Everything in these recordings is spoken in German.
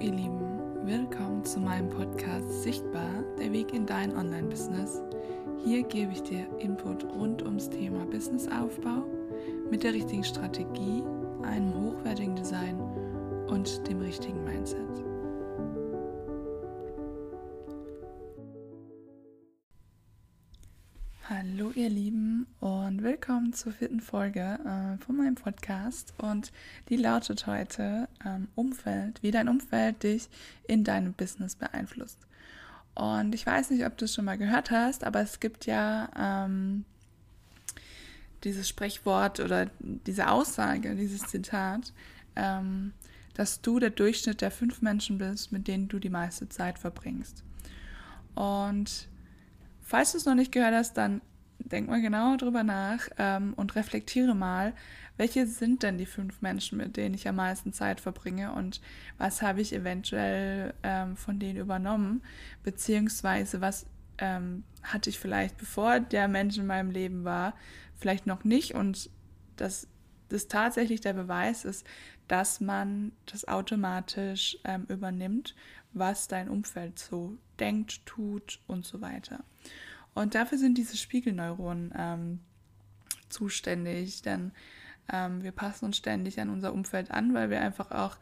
ihr Lieben, willkommen zu meinem Podcast Sichtbar, der Weg in dein Online-Business. Hier gebe ich dir Input rund ums Thema Businessaufbau mit der richtigen Strategie, einem hochwertigen Design und dem richtigen Mindset. Hallo ihr Lieben und willkommen zur vierten Folge äh, von meinem Podcast und die lautet heute ähm, Umfeld, wie dein Umfeld dich in deinem Business beeinflusst. Und ich weiß nicht, ob du es schon mal gehört hast, aber es gibt ja ähm, dieses Sprichwort oder diese Aussage, dieses Zitat, ähm, dass du der Durchschnitt der fünf Menschen bist, mit denen du die meiste Zeit verbringst. Und Falls du es noch nicht gehört hast, dann denk mal genau drüber nach ähm, und reflektiere mal, welche sind denn die fünf Menschen, mit denen ich am meisten Zeit verbringe und was habe ich eventuell ähm, von denen übernommen, beziehungsweise was ähm, hatte ich vielleicht, bevor der Mensch in meinem Leben war, vielleicht noch nicht und das, das tatsächlich der Beweis ist, dass man das automatisch ähm, übernimmt, was dein Umfeld so denkt, tut und so weiter. Und dafür sind diese Spiegelneuronen ähm, zuständig, denn ähm, wir passen uns ständig an unser Umfeld an, weil wir einfach auch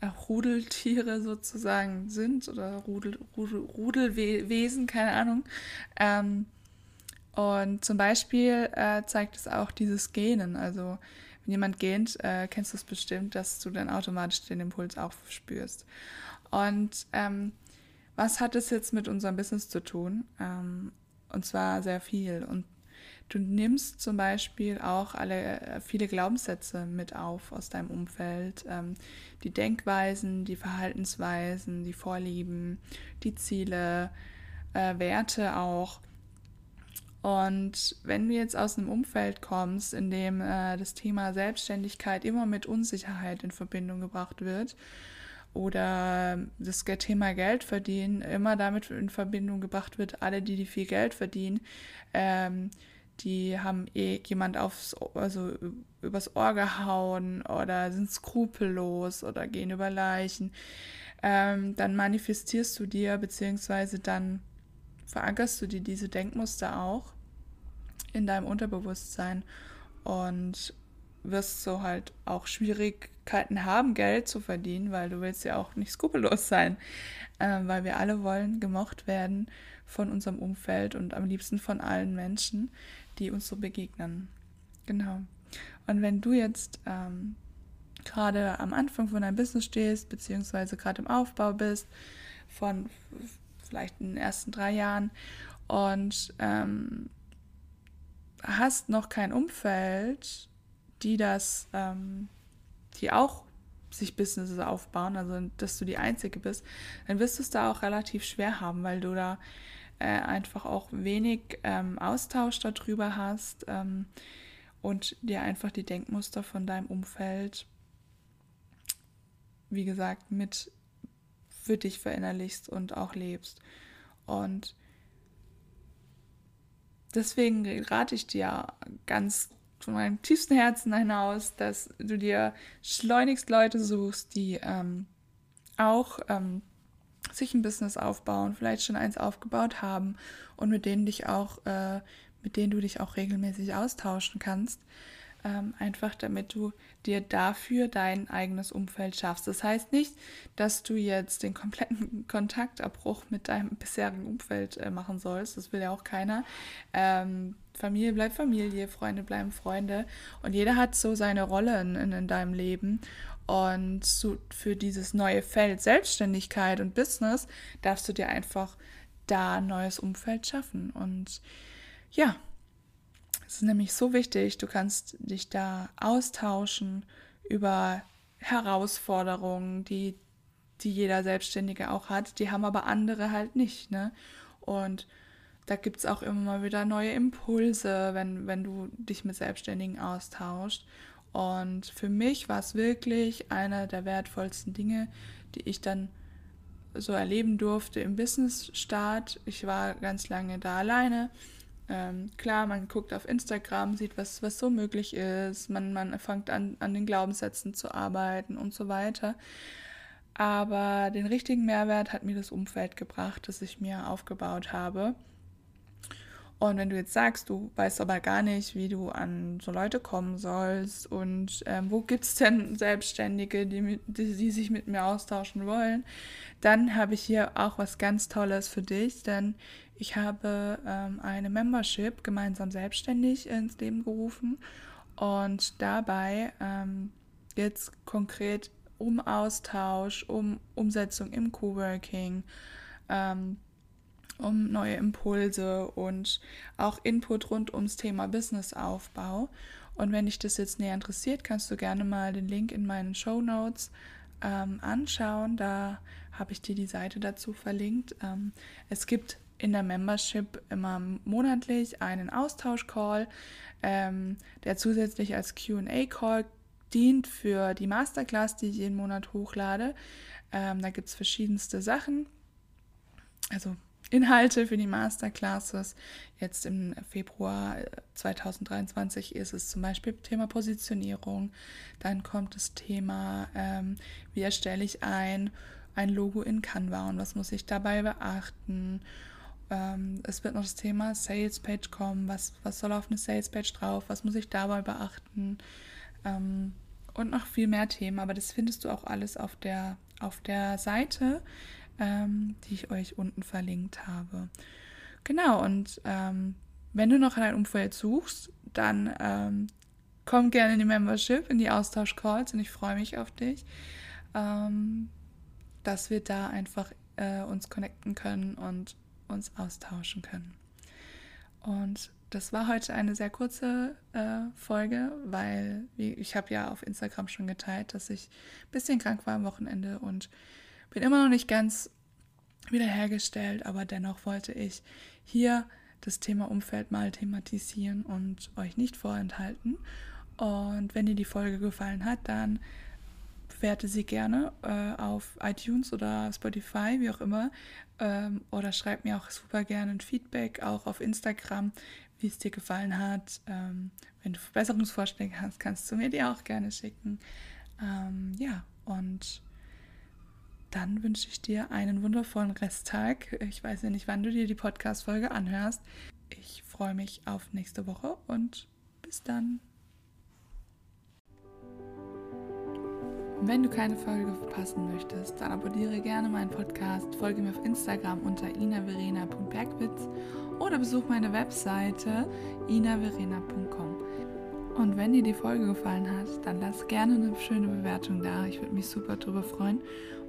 äh, Rudeltiere sozusagen sind oder Rudel, Rudel, Rudelwesen, keine Ahnung. Ähm, und zum Beispiel äh, zeigt es auch dieses Gähnen. Also wenn jemand gähnt, äh, kennst du es bestimmt, dass du dann automatisch den Impuls auch spürst. Und ähm, was hat es jetzt mit unserem Business zu tun? Ähm, und zwar sehr viel. Und du nimmst zum Beispiel auch alle äh, viele Glaubenssätze mit auf aus deinem Umfeld, ähm, die Denkweisen, die Verhaltensweisen, die Vorlieben, die Ziele, äh, Werte auch. Und wenn du jetzt aus einem Umfeld kommst, in dem äh, das Thema Selbstständigkeit immer mit Unsicherheit in Verbindung gebracht wird, oder das Thema Geld verdienen immer damit in Verbindung gebracht wird, alle, die, die viel Geld verdienen, ähm, die haben eh jemand aufs, also übers Ohr gehauen oder sind skrupellos oder gehen über Leichen, ähm, dann manifestierst du dir, beziehungsweise dann verankerst du dir diese Denkmuster auch in deinem Unterbewusstsein. Und wirst so halt auch Schwierigkeiten haben, Geld zu verdienen, weil du willst ja auch nicht skrupellos sein, äh, weil wir alle wollen gemocht werden von unserem Umfeld und am liebsten von allen Menschen, die uns so begegnen. Genau. Und wenn du jetzt ähm, gerade am Anfang von deinem Business stehst, beziehungsweise gerade im Aufbau bist, von vielleicht in den ersten drei Jahren und ähm, hast noch kein Umfeld, die das, ähm, die auch sich Businesses aufbauen, also dass du die Einzige bist, dann wirst du es da auch relativ schwer haben, weil du da äh, einfach auch wenig ähm, Austausch darüber hast ähm, und dir einfach die Denkmuster von deinem Umfeld, wie gesagt, mit für dich verinnerlichst und auch lebst. Und deswegen rate ich dir ganz von meinem tiefsten Herzen hinaus, dass du dir schleunigst Leute suchst, die ähm, auch ähm, sich ein Business aufbauen, vielleicht schon eins aufgebaut haben und mit denen dich auch, äh, mit denen du dich auch regelmäßig austauschen kannst. Ähm, einfach damit du dir dafür dein eigenes Umfeld schaffst. Das heißt nicht, dass du jetzt den kompletten Kontaktabbruch mit deinem bisherigen Umfeld äh, machen sollst. Das will ja auch keiner. Ähm, Familie bleibt Familie, Freunde bleiben Freunde. Und jeder hat so seine Rolle in, in deinem Leben. Und so für dieses neue Feld Selbstständigkeit und Business darfst du dir einfach da ein neues Umfeld schaffen. Und ja, es ist nämlich so wichtig, du kannst dich da austauschen über Herausforderungen, die, die jeder Selbstständige auch hat. Die haben aber andere halt nicht. Ne? Und da gibt es auch immer mal wieder neue Impulse, wenn, wenn du dich mit Selbstständigen austauscht. Und für mich war es wirklich einer der wertvollsten Dinge, die ich dann so erleben durfte im Business-Start. Ich war ganz lange da alleine ähm, klar, man guckt auf Instagram, sieht, was, was so möglich ist, man, man fängt an, an den Glaubenssätzen zu arbeiten und so weiter. aber den richtigen Mehrwert hat mir das Umfeld gebracht, das ich mir aufgebaut habe. Und wenn du jetzt sagst, du weißt aber gar nicht, wie du an so Leute kommen sollst und ähm, wo gibt es denn Selbstständige, die, die, die, sich mit mir austauschen wollen, dann habe ich hier auch was ganz Tolles für dich, denn ich habe ähm, eine Membership gemeinsam selbstständig ins Leben gerufen und dabei ähm, jetzt konkret um Austausch, um Umsetzung im Coworking, ähm, um neue Impulse und auch Input rund ums Thema Businessaufbau. Und wenn dich das jetzt näher interessiert, kannst du gerne mal den Link in meinen Show Notes ähm, anschauen. Da habe ich dir die Seite dazu verlinkt. Ähm, es gibt in der Membership immer monatlich einen Austausch-Call, ähm, der zusätzlich als QA-Call dient für die Masterclass, die ich jeden Monat hochlade. Ähm, da gibt es verschiedenste Sachen, also Inhalte für die Masterclasses. Jetzt im Februar 2023 äh, ist es zum Beispiel Thema Positionierung. Dann kommt das Thema, ähm, wie erstelle ich ein, ein Logo in Canva und was muss ich dabei beachten. Ähm, es wird noch das Thema Sales Page kommen. Was, was soll auf eine Sales Page drauf? Was muss ich dabei beachten? Ähm, und noch viel mehr Themen, aber das findest du auch alles auf der, auf der Seite, ähm, die ich euch unten verlinkt habe. Genau, und ähm, wenn du noch ein Umfeld suchst, dann ähm, komm gerne in die Membership, in die Austausch-Calls und ich freue mich auf dich, ähm, dass wir da einfach äh, uns connecten können und uns austauschen können. Und das war heute eine sehr kurze äh, Folge, weil ich habe ja auf Instagram schon geteilt, dass ich ein bisschen krank war am Wochenende und bin immer noch nicht ganz wiederhergestellt, aber dennoch wollte ich hier das Thema Umfeld mal thematisieren und euch nicht vorenthalten. Und wenn dir die Folge gefallen hat, dann bewerte sie gerne äh, auf iTunes oder Spotify, wie auch immer. Ähm, oder schreib mir auch super gerne ein Feedback, auch auf Instagram wie es dir gefallen hat. Ähm, wenn du Verbesserungsvorschläge hast, kannst du mir die auch gerne schicken. Ähm, ja, und dann wünsche ich dir einen wundervollen Resttag. Ich weiß ja nicht, wann du dir die Podcast-Folge anhörst. Ich freue mich auf nächste Woche und bis dann. Wenn du keine Folge verpassen möchtest, dann abonniere gerne meinen Podcast, folge mir auf Instagram unter inaverena.bergwitz oder besuch meine Webseite inaverena.com. Und wenn dir die Folge gefallen hat, dann lass gerne eine schöne Bewertung da. Ich würde mich super darüber freuen.